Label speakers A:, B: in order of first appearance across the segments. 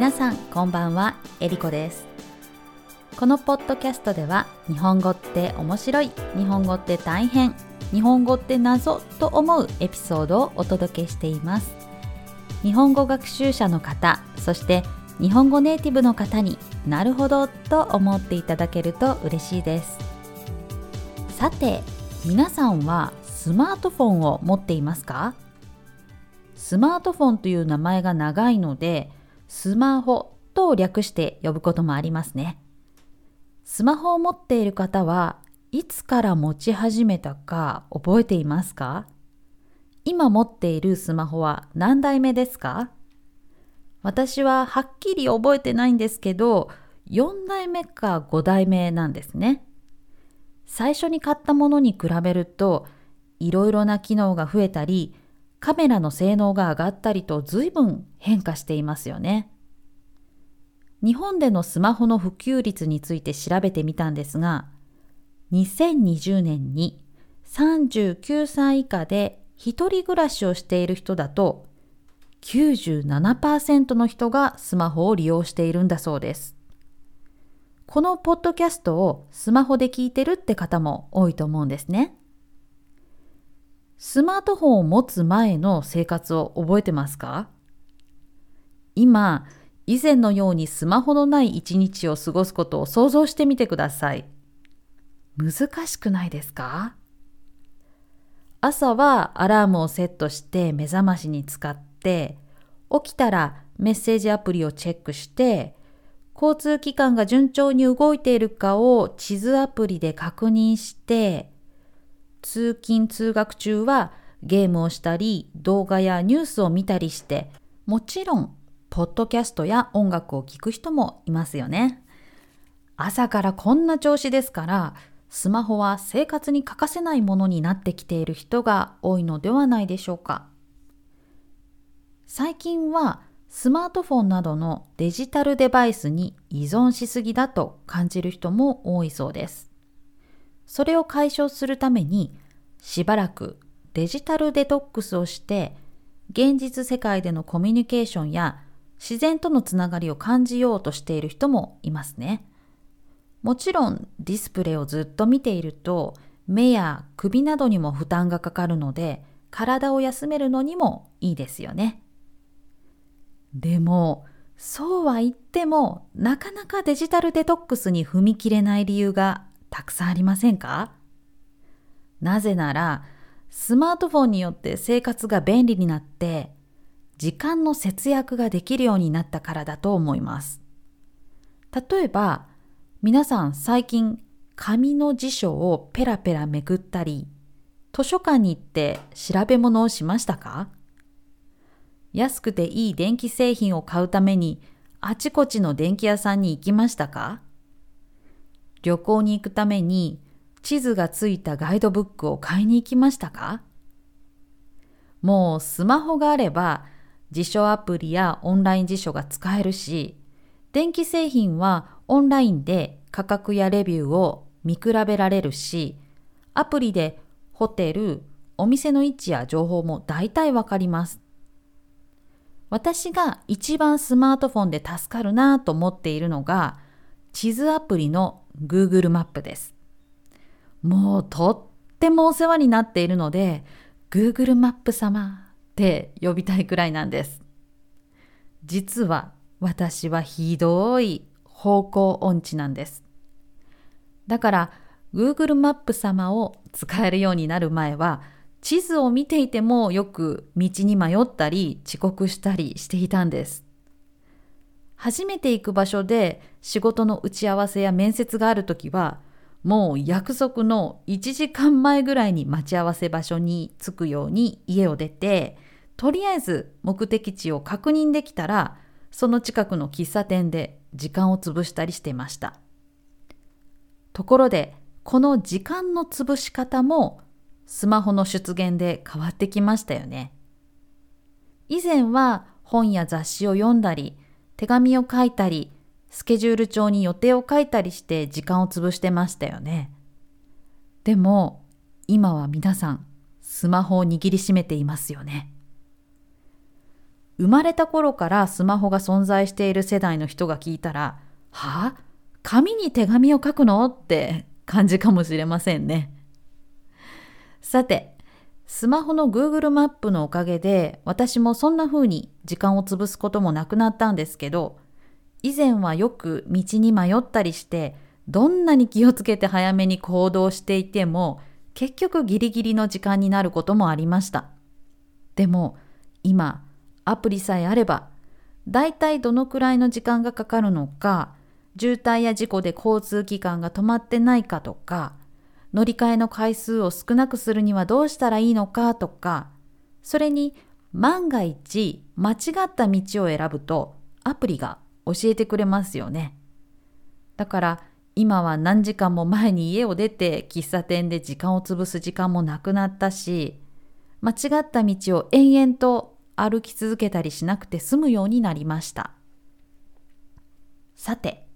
A: 皆さんこんばんは。えりこです。このポッドキャストでは日本語って面白い日本語って大変日本語って謎と思うエピソードをお届けしています。日本語学習者の方そして日本語ネイティブの方になるほどと思っていただけると嬉しいです。さて皆さんはスマートフォンを持っていますか？スマートフォンという名前が長いのでスマホと略して呼ぶこともありますね。スマホを持っている方はいつから持ち始めたか覚えていますか？今持っているスマホは何代目ですか？私ははっきり覚えてないんですけど4代目か5代目なんですね。最初に買ったものに比べるといろいろな機能が増えたりカメラの性能が上がったりと随分変化していますよね日本でのスマホの普及率について調べてみたんですが2020年に39歳以下で一人暮らしをしている人だと97%の人がスマホを利用しているんだそうです。このポッドキャストをスマホで聞いてるって方も多いと思うんですね。スマートフォンを持つ前の生活を覚えてますか？今、以前のようにスマホのない一日を過ごすことを想像してみてください。難しくないですか？朝はアラームをセットして目覚ましに使って起きたらメッセージアプリをチェックして交通機関が順調に動いているかを地図アプリで確認して通勤通学中はゲームをしたり動画やニュースを見たりしてもちろんポッドキャストや音楽を聴く人もいますよね朝からこんな調子ですからスマホは生活に欠かせないものになってきている人が多いのではないでしょうか。最近はスマートフォンなどのデジタルデバイスに依存しすぎだと感じる人も多いそうです。それを解消するためにしばらくデジタルデトックスをして現実世界でのコミュニケーションや自然とのつながりを感じようとしている人もいますね。もちろんディスプレイをずっと見ていると目や首などにも負担がかかるので体を休めるのにもいいですよね。でもそうは言ってもなかなかデジタルデトックスに踏み切れない理由がたくさんありませんか？なぜならスマートフォンによって生活が便利になって時間の節約ができるようになったからだと思います。例えば皆さん最近紙の辞書をペラペラめくったり、図書館に行って調べ物をしましたか？安くていい電気製品を買うためにあちこちの電気屋さんに行きましたか？旅行に行くために地図がついたガイドブックを買いに行きましたか？もうスマホがあれば辞書アプリやオンライン辞書が使えるし、電気製品はオンラインで価格やレビューを見比べられるし、アプリでホテル、お店の位置や情報も大体わかります。私が一番スマートフォンで助かるなと思っているのが、地図アプリの Google マップです。もうとってもお世話になっているので、Google マップ様って呼びたいくらいなんです。実は私はひどい方向音痴なんです。だから Google マップ様を使えるようになる前は地図を見ていてもよく道に迷ったり遅刻したりしていたんです。初めて行く場所で仕事の打ち合わせや面接があるときはもう約束の1時間前ぐらいに待ち合わせ場所に着くように家を出てとりあえず目的地を確認できたらその近くの喫茶店で時間を潰したりしていました。ところで、この時間の潰し方もスマホの出現で変わってきましたよね。以前は本や雑誌を読んだり、手紙を書いたり、スケジュール帳に予定を書いたりして時間を潰してましたよね。でも、今は皆さん、スマホを握りしめていますよね。生まれた頃からスマホが存在している世代の人が聞いたら、は？あ紙に手紙を書くの？って感じかもしれませんね。さて、スマホの Google マップのおかげで私もそんな風に時間を潰すこともなくなったんですけど、以前はよく道に迷ったりして、どんなに気をつけて早めに行動していても、結局ギリギリの時間になることもありました。でも、今、アプリさえあれば、だいたいどのくらいの時間がかかるのか、渋滞や事故で交通機関が止まってないかとか、乗り換えの回数を少なくするにはどうしたらいいのかとか、それに万が一間違った道を選ぶとアプリが教えてくれますよね。だから今は何時間も前に家を出て喫茶店で時間を潰す時間もなくなったし、間違った道を延々と歩き続けたりしなくて済むようになりました。さて、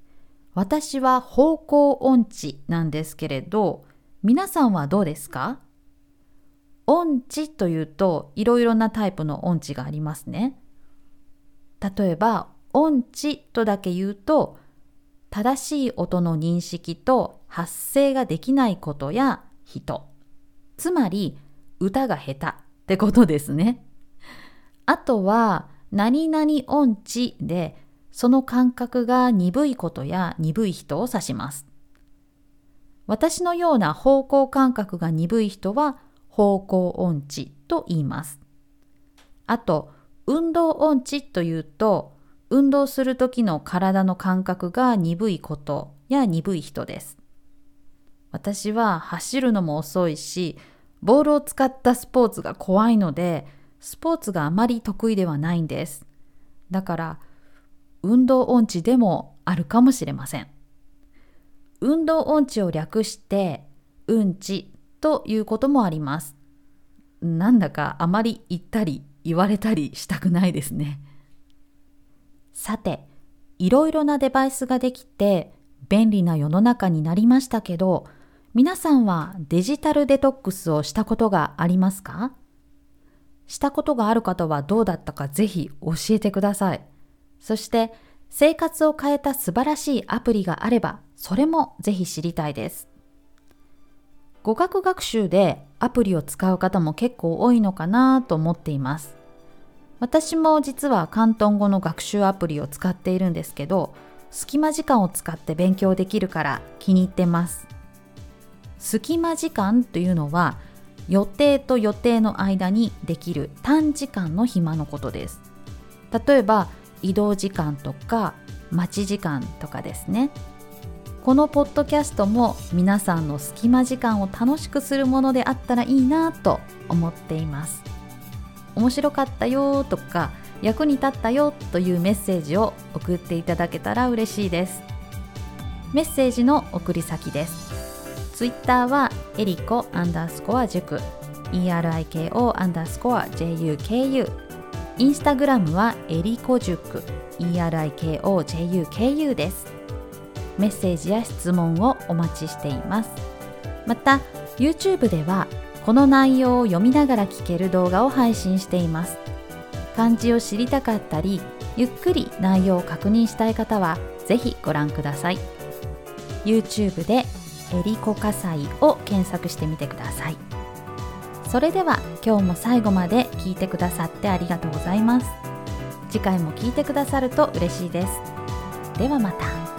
A: 私は方向音痴なんですけれど、皆さんはどうですか？音痴というといろいろなタイプの音痴がありますね。例えば音痴とだけ言うと正しい音の認識と発声ができないことや人つまり歌が下手ってことですね。あとは何々音痴でその感覚が鈍いことや鈍い人を指します。私のような方向感覚が鈍い人は方向音痴と言います。あと、運動音痴というと、運動する時の体の感覚が鈍いことや鈍い人です。私は走るのも遅いし、ボールを使ったスポーツが怖いので、スポーツがあまり得意ではないんです。だから、運動音痴でもあるかもしれません。運動音痴を略して、うんちということもあります。なんだかあまり言ったり言われたりしたくないですね。さて、いろいろなデバイスができて便利な世の中になりましたけど、皆さんはデジタルデトックスをしたことがありますか？したことがある方はどうだったかぜひ教えてください。そして生活を変えた素晴らしいアプリがあれば、それもぜひ知りたいです。語学学習でアプリを使う方も結構多いのかなと思っています。私も実は広東語の学習アプリを使っているんですけど、隙間時間を使って勉強できるから気に入ってます。隙間時間というのは予定と予定の間にできる短時間の暇のことです。例えば移動時間とか待ち時間とかですねこのポッドキャストも皆さんの隙間時間を楽しくするものであったらいいなと思っています。面白かったよとか役に立ったよというメッセージを送っていただけたら嬉しいです。メッセージの送り先です。ツイッターはエリコアンダースコア塾。ERIKO アンダースコア JUKU インスタグラムはえりこ塾。ERIKOJUKU です。メッセージや質問をお待ちしています。また YouTube ではこの内容を読みながら聞ける動画を配信しています。漢字を知りたかったりゆっくり内容を確認したい方はぜひご覧ください。YouTube でえりこ火災を検索してみてください。それでは今日も最後まで聞いてくださってありがとうございます。次回も聞いてくださると嬉しいです。ではまた。